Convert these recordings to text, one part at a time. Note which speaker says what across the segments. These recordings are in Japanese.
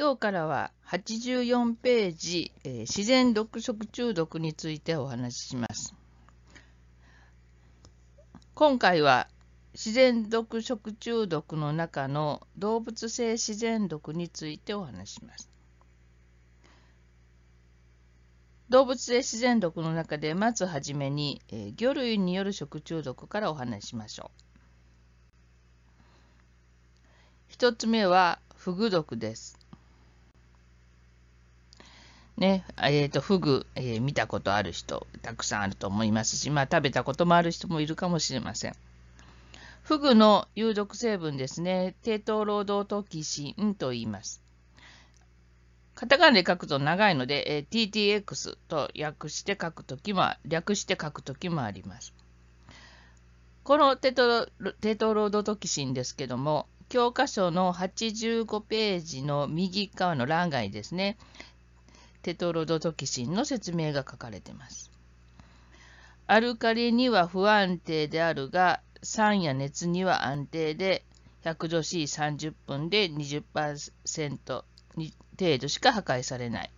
Speaker 1: 今日からは84ページ、えー、自然毒食中毒についてお話しします。今回は自然毒食中毒の中の動物性自然毒についてお話します。動物性自然毒の中でまずはじめに、えー、魚類による食中毒からお話しましょう。一つ目はフグ毒です。ね、えっ、ー、と、フグ、えー、見たことある人、たくさんあると思いますし、まあ、食べたこともある人もいるかもしれません。フグの有毒成分ですね、低糖労働トキシンと言います。カタカナで書くと長いので、えー、TTX と訳して書くときも、略して書くときもあります。このテトテトロードトキシンですけども、教科書の85ページの右側の欄外ですね。テトロドトキシンの説明が書かれています。アルカリには不安定であるが、酸や熱には安定で、100度 C30 分で20%程度しか破壊されない。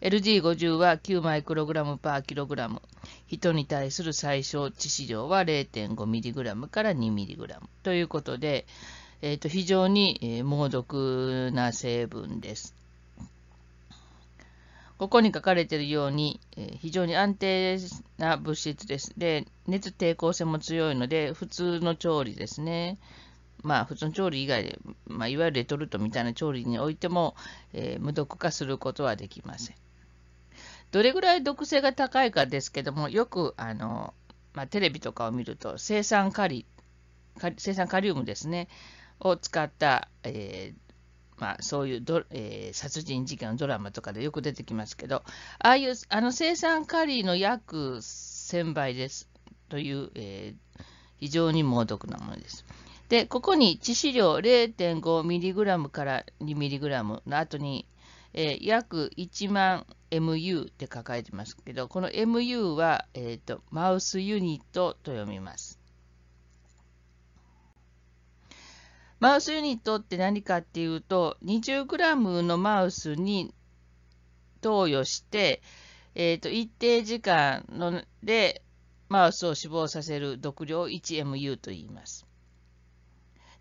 Speaker 1: LD50 は9マイクログラムパーキログラム。人に対する最小致死量は 0.5mg から 2mg ということで、えー、と非常に猛毒な成分です。ここに書かれているように、え非常に安定な物質です。で、熱抵抗性も強いので、普通の調理ですね。まあ、普通の調理以外で、まあ、いわゆるレトルトみたいな調理においても、えー、無毒化することはできません。どれぐらい毒性が高いかですけども、よくあの、まあ、テレビとかを見ると、生酸カリ、生酸カリウムですね、を使った、えーまあ、そういうド、えー、殺人事件のドラマとかでよく出てきますけど、ああいう、あの生産カリーの約1000倍ですという、えー、非常に猛毒なものです。で、ここに致死量 0.5mg から 2mg の後に、えー、約1万 MU って書かれてますけど、この MU は、えーとマウスユニットと読みます。マウスユニットって何かっていうと、20g のマウスに投与して、えーと、一定時間のでマウスを死亡させる毒量 1MU と言います。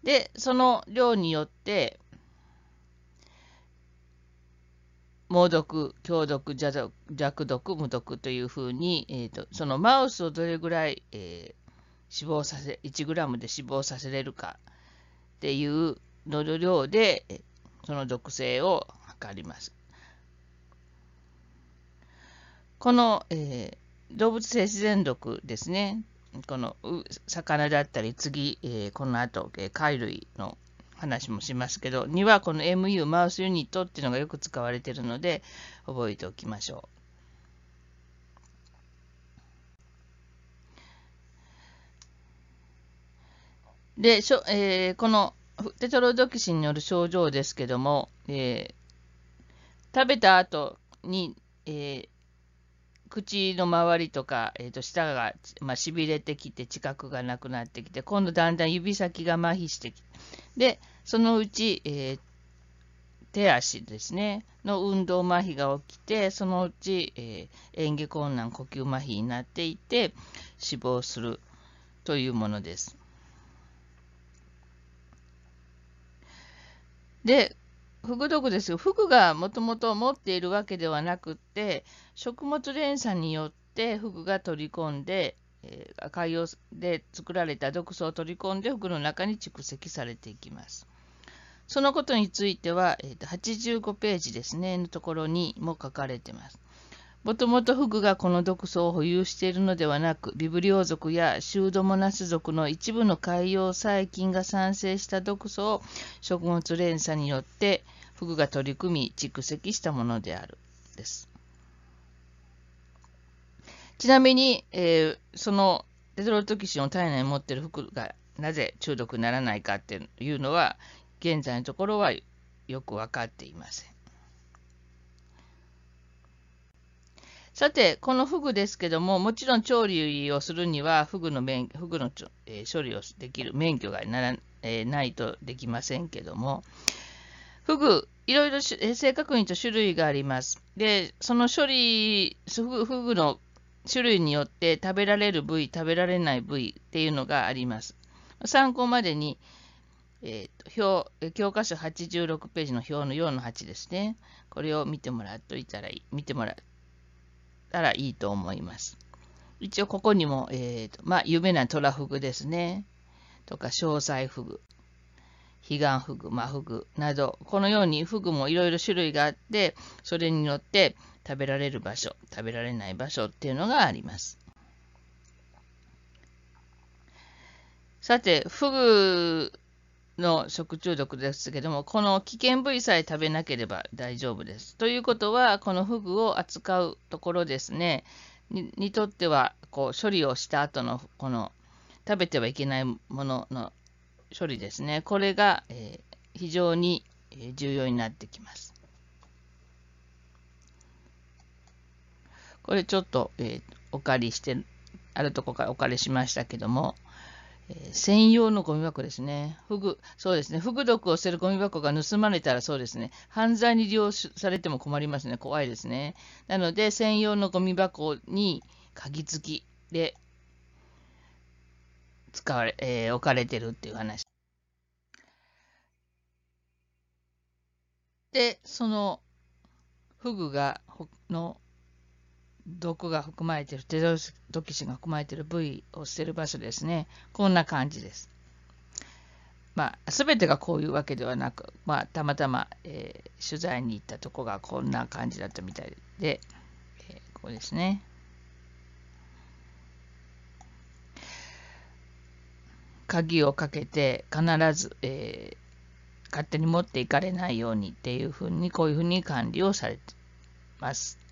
Speaker 1: で、その量によって、猛毒、強毒、弱毒、無毒というふうに、えーと、そのマウスをどれぐらい、えー、死亡させ、1g で死亡させれるかっていうの量でその毒性を測ります。この、えー、動物性自然毒ですね。この魚だったり次、えー、この後、えー、貝類の話もしますけど、にはこの MU マウスユニットっていうのがよく使われているので覚えておきましょう。で、しょえー、このテトロドキシンによる症状ですけども、えー、食べた後に、えー、口の周りとか、えー、と舌が、まあ、しびれてきて、知覚がなくなってきて、今度だんだん指先が麻痺してきて、で、そのうち、えー、手足ですね、の運動麻痺が起きて、そのうち、えー、嚥下困難、呼吸麻痺になっていて、死亡するというものです。で、フグ毒ですよ。フグがもともと持っているわけではなくて、食物連鎖によってフグが取り込んで、えー、海洋で作られた毒素を取り込んで服の中に蓄積されていきます。そのことについては、えー、と85ページですね、のところにも書かれています。もともとフグがこの毒素を保有しているのではなく、ビブリオ族やシュードモナス族の一部の海洋細菌が産生した毒素を食物連鎖によってフグが取り組み蓄積したものである。です。ちなみに、えー、そのテトロトキシンを体内に持っているフグがなぜ中毒にならないかっていうのは、現在のところはよく分かっていません。さて、このフグですけども、もちろん調理をするには、フグの免フグの、えー、処理をできる免許がなら、えー、ないとできませんけども、フグ、いろいろ正確にと種類があります。で、その処理、フグの種類によって食べられる部位、食べられない部位っていうのがあります。参考までに、えーと、表教科書86ページの表の4の8ですね。これを見てもらっといたらいい、見てもらったらいいと思います。一応ここにも、えーとまあ、有名なトラフグですね。とか、詳細フグ、彼岸フグ、マフグなど、このようにフグもいろいろ種類があって、それによって食べられる場所、食べられない場所っていうのがあります。さて、フグの食中毒ですけども、この危険部位さえ食べなければ大丈夫です。ということは、このフグを扱うところですね、にとってはこう処理をした後のこの食べてはいけないものの処理ですね。これが、えー、非常に重要になってきます。これちょっと、えー、お借りして、あるとこからお借りしましたけども、え、専用のゴミ箱ですね。フグ、そうですね。フグ毒を捨てるゴミ箱が盗まれたらそうですね。犯罪に利用されても困りますね。怖いですね。なので、専用のゴミ箱に鍵付きで使われ、えー、置かれてるっていう話。で、そのフグが、の毒が含まれている、テロドキシンが含まれている部位を捨てる場所ですね。こんな感じです。まあ、全てがこういうわけではなく、まあ、たまたま、えー、取材に行ったとこがこんな感じだったみたいで、えー、ここですね。鍵をかけて必ず、えー、勝手に持っていかれないようにっていうふうにこういうふうに管理をされてます。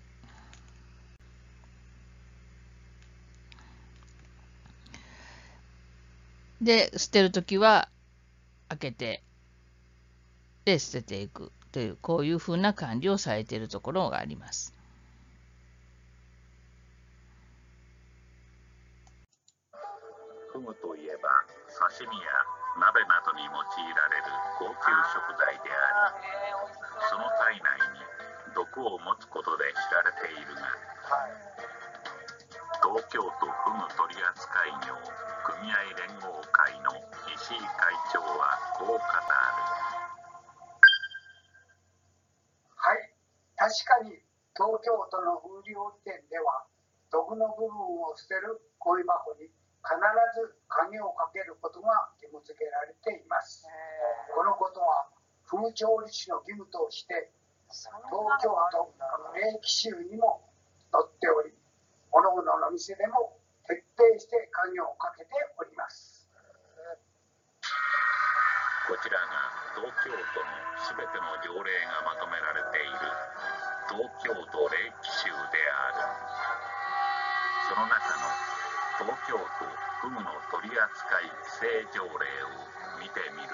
Speaker 1: で、捨てるときは開けて、で、捨てていくという、こういうふうな管理をされているところがあります。
Speaker 2: フグといえば刺身や鍋などに用いられる高級食材でありその体内に毒を持つことで知られているが東京都フグ取扱業組合連合会の石井会長はこう語る。
Speaker 3: はい。確かに東京都の風量店では毒の部分を捨てるゴミ箱に必ず鍵をかけることが義務付けられています。このことは風調理師の義務として東京都霊気州にも載っており、各々の店でも徹底して鍵をかけております。
Speaker 2: こちらが東京都のすべての条例がまとめられている東京都霊気州である。その中の東京都フグの取り扱い規制条例を見てみる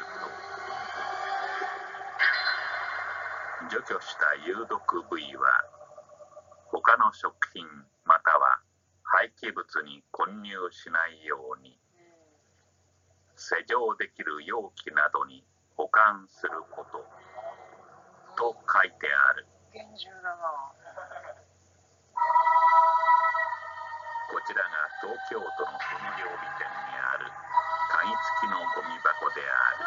Speaker 2: と除去した有毒部位は他の食品また廃棄物に混入しないように施錠できる容器などに保管することと書いてある。厳重だなこちらが東京都のフグ料理店にある鍵付きのゴミ箱である。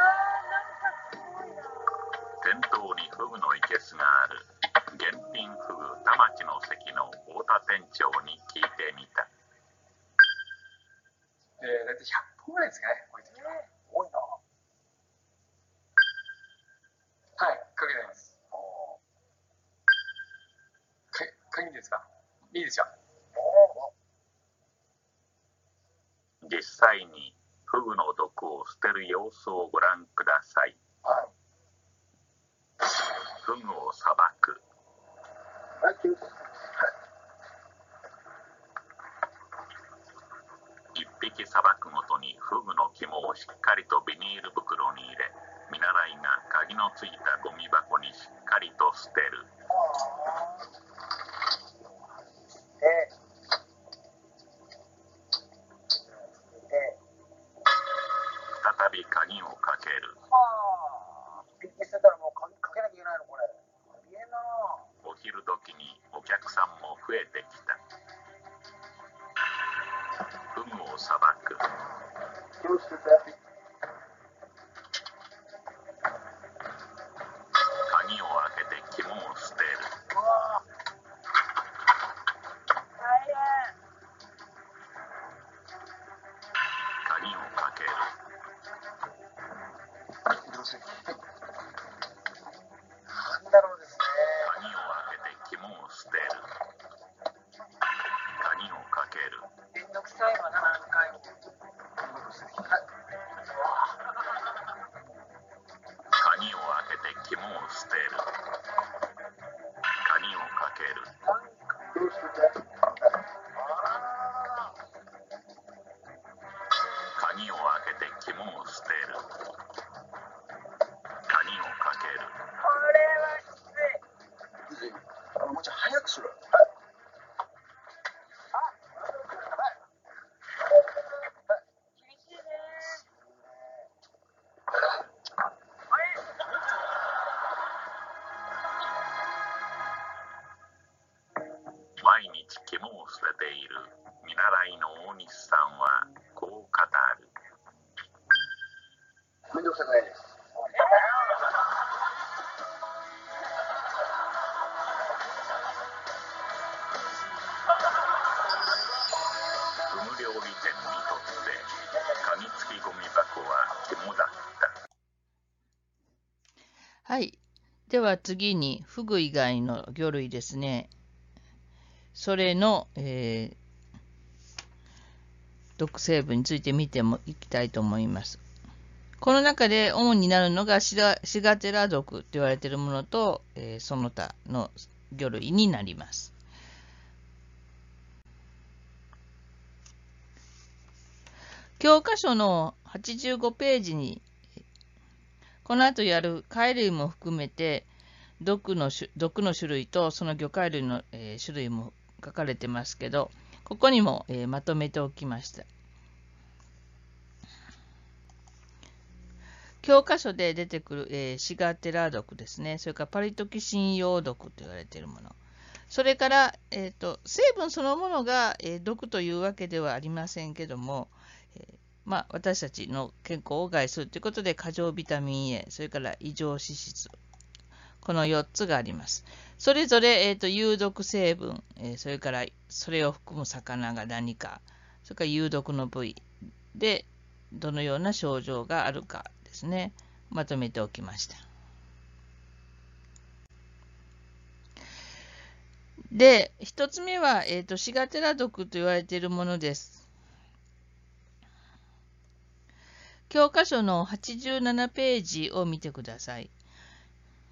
Speaker 2: 店頭にフグのいけすがある現品フグ田町の関の太田店長に聞いてみた。
Speaker 3: えー、だって100本ぐらいですかねこいつ多いな。はいかけてます。か鍵ですか？いいですよ。
Speaker 2: 実際にフグの毒を捨てる様子をご覧毎日肝を捨てている見習いの大西さんはこう語る
Speaker 4: めんどくさくないです。
Speaker 2: ふぐ料理店にとって鍵付きゴミ箱は肝だった
Speaker 1: はい。では次に、フグ以外の魚類ですね。それの、えー毒成分について見てもいきたいと思います。この中で主になるのがシガシガテラ毒と言われているものと、えーその他の魚類になります。教科書の85ページにこの後やる貝類も含めて毒の種毒の種類とその魚介類の、えー種類も書かれてますけどここにも、えーまとめておきました。教科書で出てくる、えーシガテラ毒ですね。それからパリトキシン用毒と言われているもの。それから、えーと、成分そのものが、えー毒というわけではありませんけども、えーまあ、私たちの健康を害するということで、過剰ビタミン A、それから異常脂質、この4つがあります。それぞれ、えーと有毒成分、えーそれからそれを含む魚が何か、それから有毒の部位でどのような症状があるかですね、まとめておきました。で、一つ目は、えーとシガテラ毒と言われているものです。教科書の87ページを見てください。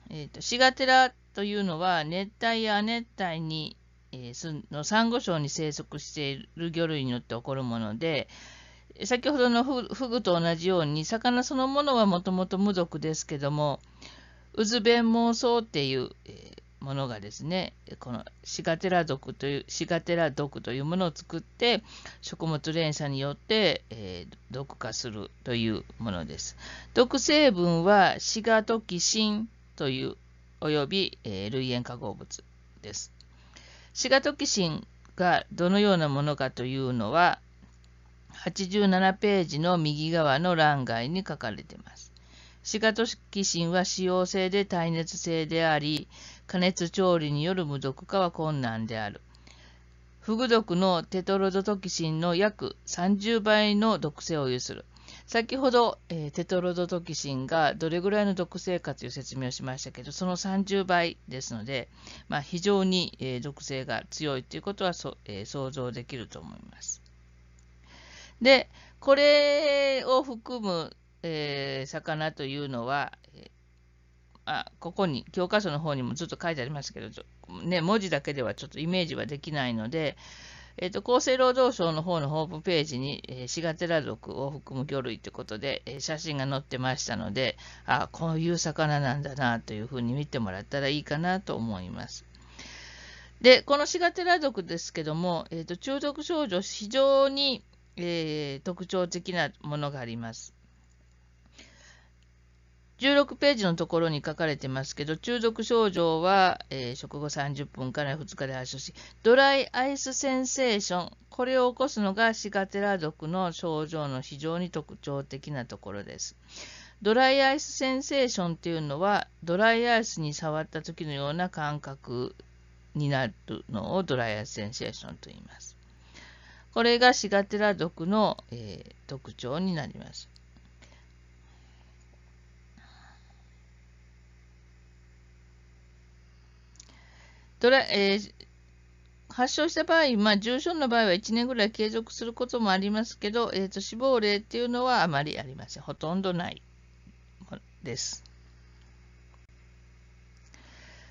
Speaker 1: えーとシガテラというのは熱帯や亜熱帯に、えーのサンゴ礁に生息している魚類によって起こるもので、先ほどのフグと同じように魚そのものはもともと無毒ですけども、ウズベンモウソウっていう、えーものがですね、このシガテラ毒というシガテラ毒というものを作って食物連鎖によって、えー毒化するというものです。毒成分はシガトキシンというおよび、えー類塩化合物です。シガトキシンがどのようなものかというのは87ページの右側の欄外に書かれています。シガトキシンは使用性で耐熱性であり、加熱調理による無毒化は困難である。フグ毒のテトロドトキシンの約30倍の毒性を有する。先ほど、えーテトロドトキシンがどれぐらいの毒性かという説明をしましたけど、その30倍ですので、まあ、非常に、えー毒性が強いということはそ、えー想像できると思います。で、これを含む、え魚というのは、えあここに教科書の方にもずっと書いてありますけど、ね、文字だけではちょっとイメージはできないので、えーと厚生労働省の方のホームページに、えーシガテラ属を含む魚類ということで、えー写真が載ってましたので、あこういう魚なんだなというふうに見てもらったらいいかなと思います。で、このシガテラ属ですけども、えーと中毒症状、非常に、えー特徴的なものがあります。16ページのところに書かれてますけど、中毒症状は、えー食後30分から2日で発症し、ドライアイスセンセーション、これを起こすのがシガテラ毒の症状の非常に特徴的なところです。ドライアイスセンセーションっていうのは、ドライアイスに触った時のような感覚になるのをドライアイスセンセーションと言います。これがシガテラ毒の、えー特徴になります。ドラえー発症した場合、まあ、重症の場合は1年ぐらい継続することもありますけど、えーと、死亡例っていうのはあまりありません。ほとんどないです。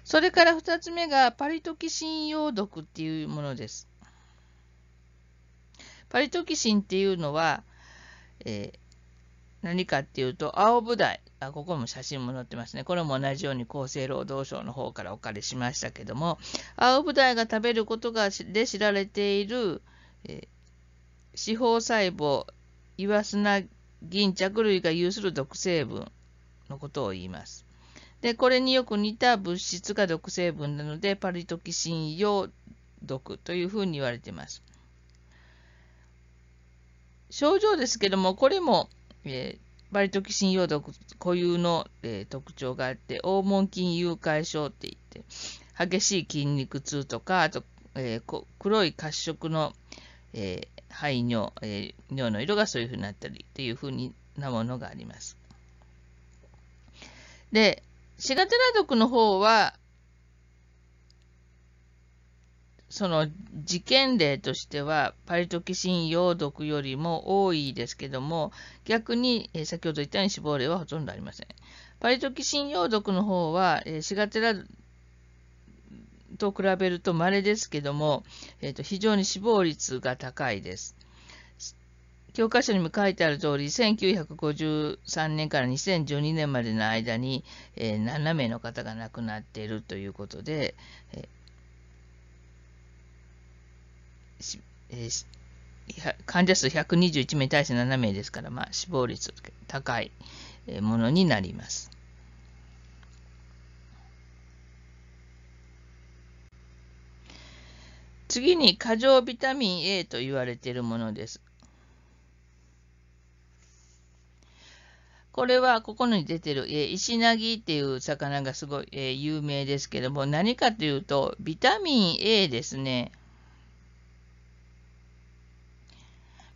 Speaker 1: それから2つ目がパリトキシン用毒っていうものです。パリトキシンっていうのは、えー、何かっていうと、青ブダイ。あ、ここも写真も載ってますね。これも同じように厚生労働省の方からお借りしましたけども、青ブダイが食べることがで知られている、え、司法細胞、イワスナ銀着類が有する毒成分のことを言います。で、これによく似た物質が毒成分なので、パリトキシン用毒というふうに言われています。症状ですけども、これもえー、バリトキシン用毒固有の、えー、特徴があって、黄門筋誘拐症って言って、激しい筋肉痛とか、あと、えー、黒い褐色の、え肺尿、え尿の色がそういうふうになったりっていうふうなものがあります。で、シガテラ毒の方は、その事件例としては、パリトキシン用毒よりも多いですけども、逆に、先ほど言ったように死亡例はほとんどありません。パリトキシン用毒の方は、えシガテラと比べると稀ですけども、えーと、非常に死亡率が高いです。教科書にも書いてある通り、1953年から2012年までの間に、えー、7名の方が亡くなっているということで、えーえー、患者数121名対して7名ですから、まあ、死亡率高いものになります。次に過剰ビタミン A と言われているものです。これはここに出てる、えイシナギっていう魚がすごい、え有名ですけども、何かというと、ビタミン A ですね。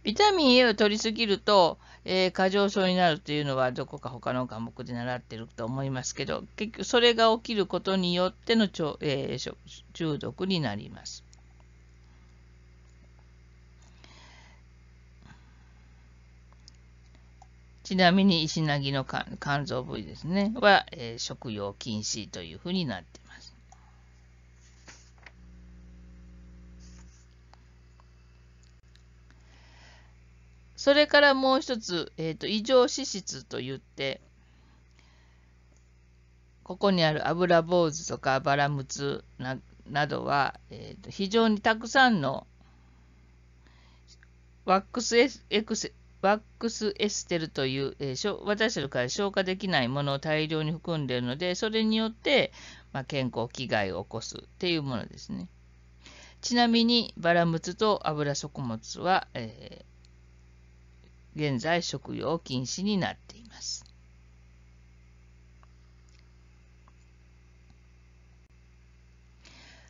Speaker 1: ビタミン A を取りすぎると、えー、過剰症になるというのはどこか他の科目で習ってると思いますけど、結局それが起きることによっての、えー、中毒になります。ちなみに石なぎの肝臓部位ですね、は、えー、食用禁止というふうになっています。それからもう一つ、えーと、異常脂質といって、ここにある油坊主とかバラムツななどは、えーと、非常にたくさんのワックスエエクセワックスエステルという、えー、私たちから消化できないものを大量に含んでいるので、それによって、まあ、健康危害を起こすっていうものですね。ちなみに、バラムツと油食物は、えー現在食用禁止になっています。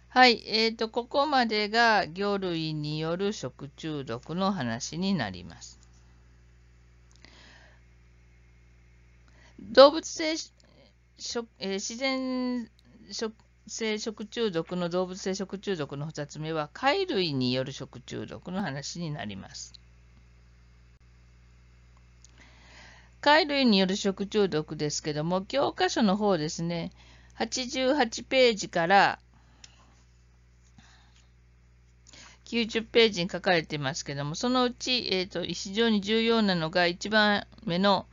Speaker 1: はい、えーと、ここまでが魚類による食中毒の話になります。動物性食、えー、自然食性食中毒の動物性食中毒の2つ目は貝類による食中毒の話になります。貝類による食中毒ですけども、教科書の方ですね、88ページから90ページに書かれていますけども、そのうち、えーと、非常に重要なのが1番目の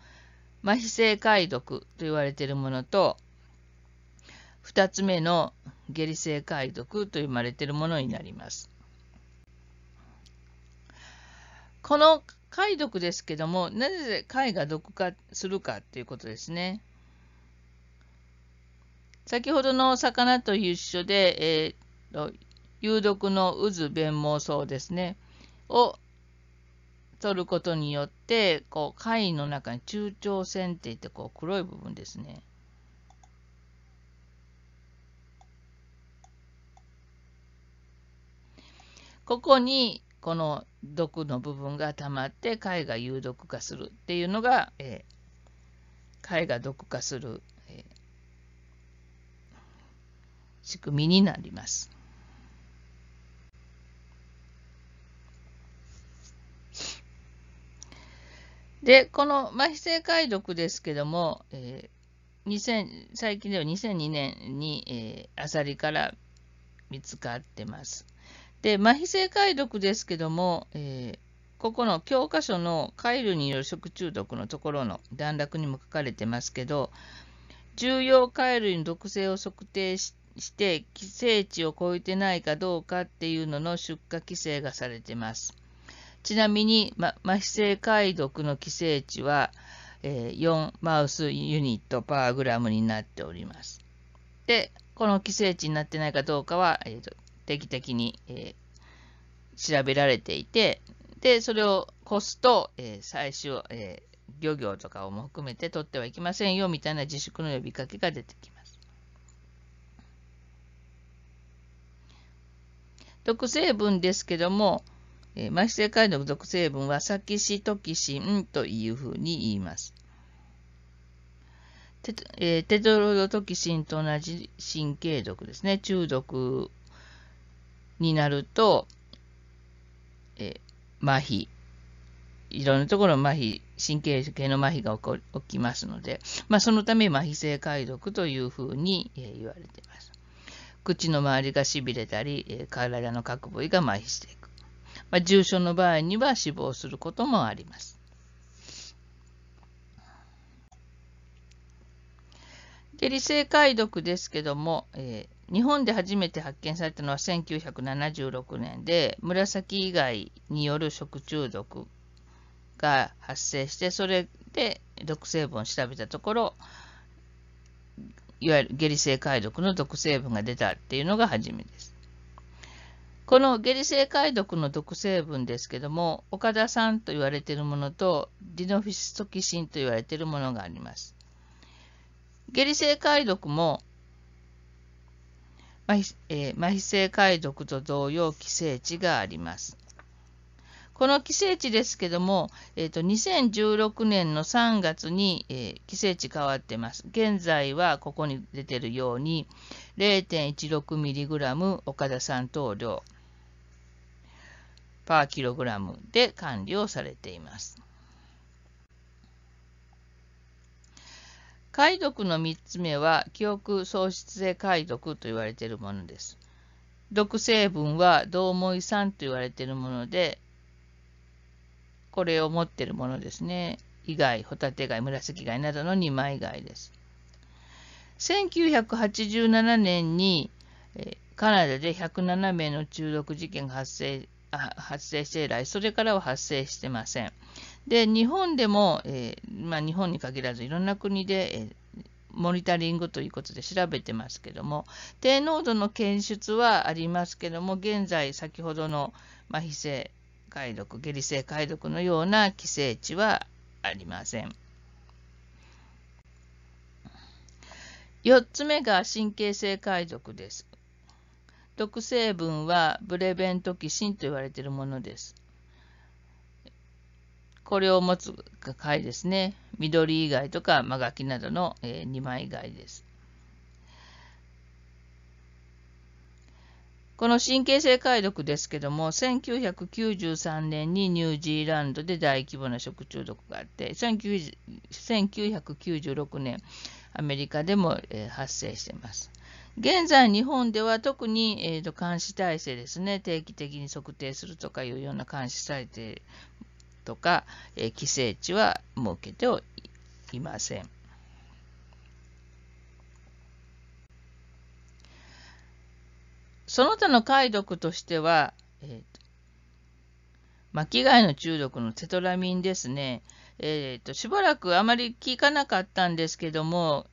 Speaker 1: 麻痺性貝毒と言われているものと、2つ目の下痢性貝毒と呼ばれているものになります。この貝毒ですけども、なぜ貝が毒化するかということですね。先ほどの魚と一緒で、えー、有毒の渦弁毛草ですね、を取ることによって、こう貝の中に中腸線っていってこう黒い部分ですね。ここにこの毒の部分が溜まって貝が有毒化するっていうのが、えー、貝が毒化する、え仕組みになります。で、この麻痺性解毒ですけども、えー、2000最近では2002年に、えー、アサリから見つかってます。で、麻痺性解毒ですけども、えー、ここの教科書の貝類による食中毒のところの段落にも書かれてますけど、重要貝類の毒性を測定して規制値を超えてないかどうかっていうのの出荷規制がされてます。ちなみに、ま、麻痺性解毒の規制値は、えー、4マウスユニットパーグラムになっております。で、この規制値になってないかどうかは、えーと、定期的に、えー、調べられていて、で、それを越すと、えー、最終、えー、漁業とかをも含めて取ってはいけませんよみたいな自粛の呼びかけが出てきます。毒成分ですけども、えー、麻痺性解毒毒成分はサキシトキシンというふうに言います。テ,、えー、テトロドトキシンと同じ神経毒ですね。中毒になると、え、麻痺、いろんなところ麻痺、神経系の麻痺が起こ起きますので、まあ、そのため麻痺性解毒というふうに、え、言われています。口の周りがしびれたり、え、体の各部位が麻痺していく。まあ、重症の場合には死亡することもあります。下痢性解毒ですけども、えー、日本で初めて発見されたのは1976年で紫以外による食中毒が発生してそれで毒成分を調べたところいわゆる下痢性解毒の毒成分が出たっていうのが初めです。この下痢性解毒の毒成分ですけども、岡田酸と言われているものと、ディノフィストキシンと言われているものがあります。下痢性解毒も、麻痺,、えー、麻痺性解毒と同様、規制値があります。この規制値ですけども、えーと、2016年の3月に、えー、規制値変わってます。現在はここに出てるように 0.16mg 岡田酸等量パーキログラムで管理をされています。解読の3つ目は記憶喪失性解読と言われているものです。毒成分は同モイ酸と言われているもので、これを持っているものですね。以外、ホタテ貝、紫貝などの2枚貝です。1987年にカナダで107名の中毒事件が発生発生して以来、それからは発生してません。で、日本でも、えー、まあ、日本に限らずいろんな国で、えー、モニタリングということで調べてますけども、低濃度の検出はありますけども、現在先ほどの麻痺性解毒、下痢性解毒のような規制値はありません。4つ目が神経性解毒です。毒成分はブレベントキシンと言われているものです。これを持つ貝ですね。緑以外とかマガキなどの、え、2枚貝です。この神経性解毒ですけども、1993年にニュージーランドで大規模な食中毒があって、1996年、アメリカでも、え、発生しています。現在、日本では特に、えーと、監視体制ですね、定期的に測定するとかいうような監視体制とか、えー、規制値は設けていません。その他の解読としては、えー、巻貝の中毒のテトラミンですね。えーとしばらくあまり聞かなかったんですけども、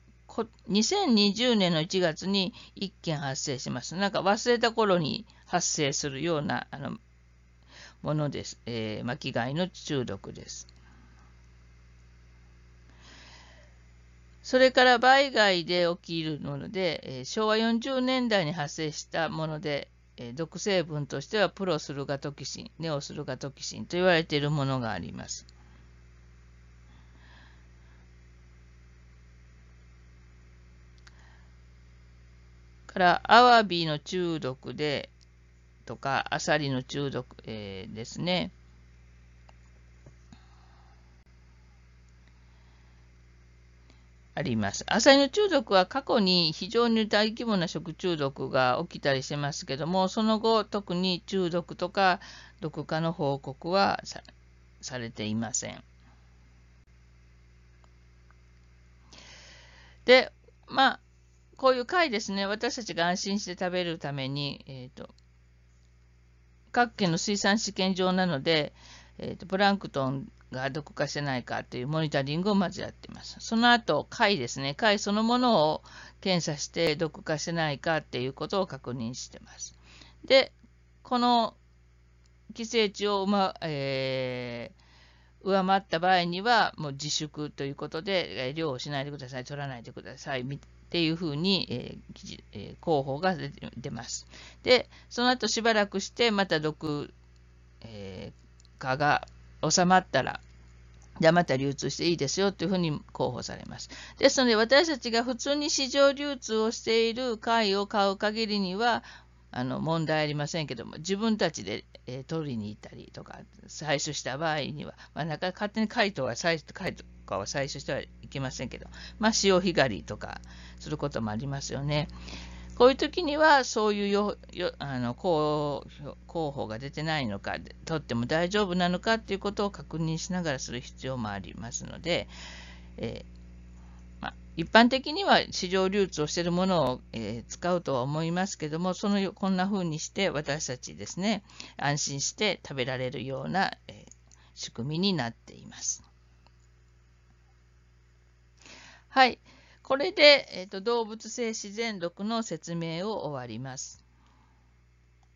Speaker 1: 2020年の1月に1件発生します。なんか忘れた頃に発生するようなあのものです。えー、巻貝の中毒です。それから売買で起きるもので、えー、昭和40年代に発生したもので、えー、毒成分としてはプロスルガトキシン、ネオスルガトキシンと言われているものがあります。からアワビの中毒でとかアサリの中毒、えー、ですね。あります。アサリの中毒は過去に非常に大規模な食中毒が起きたりしてますけども、その後、特に中毒とか毒化の報告はされていません。で、まあ、こういう貝ですね、私たちが安心して食べるために、えーと、各県の水産試験場なので、えーと、プランクトンが毒化してないかというモニタリングをまずやっています。その後、貝ですね、貝そのものを検査して毒化してないかっていうことを確認してます。で、この規制値を、まえー、上回った場合には、もう自粛ということで、量をしないでください、取らないでください、っていうふうに、えーえー、広報が出ます。で、その後しばらくして、また毒、えー、化が収まったら、じゃあまた流通していいですよというふうに広報されます。ですので、私たちが普通に市場流通をしている貝を買う限りには、あの問題ありませんけども、自分たちで、えー、取りに行ったりとか、採取した場合には、まあ、なかなか勝手に貝とは採貝とかは採取してはいけませんけど、まあ、潮干狩りとかすることもありますよね。こういう時には、そういうよよあの候補が出てないのか、取っても大丈夫なのかということを確認しながらする必要もありますので、えー一般的には市場流通をしているものを、えー、使うとは思いますけども、そのこんな風にして私たちですね、安心して食べられるような、えー、仕組みになっています。はい。これで、えーと、動物性自然毒の説明を終わります。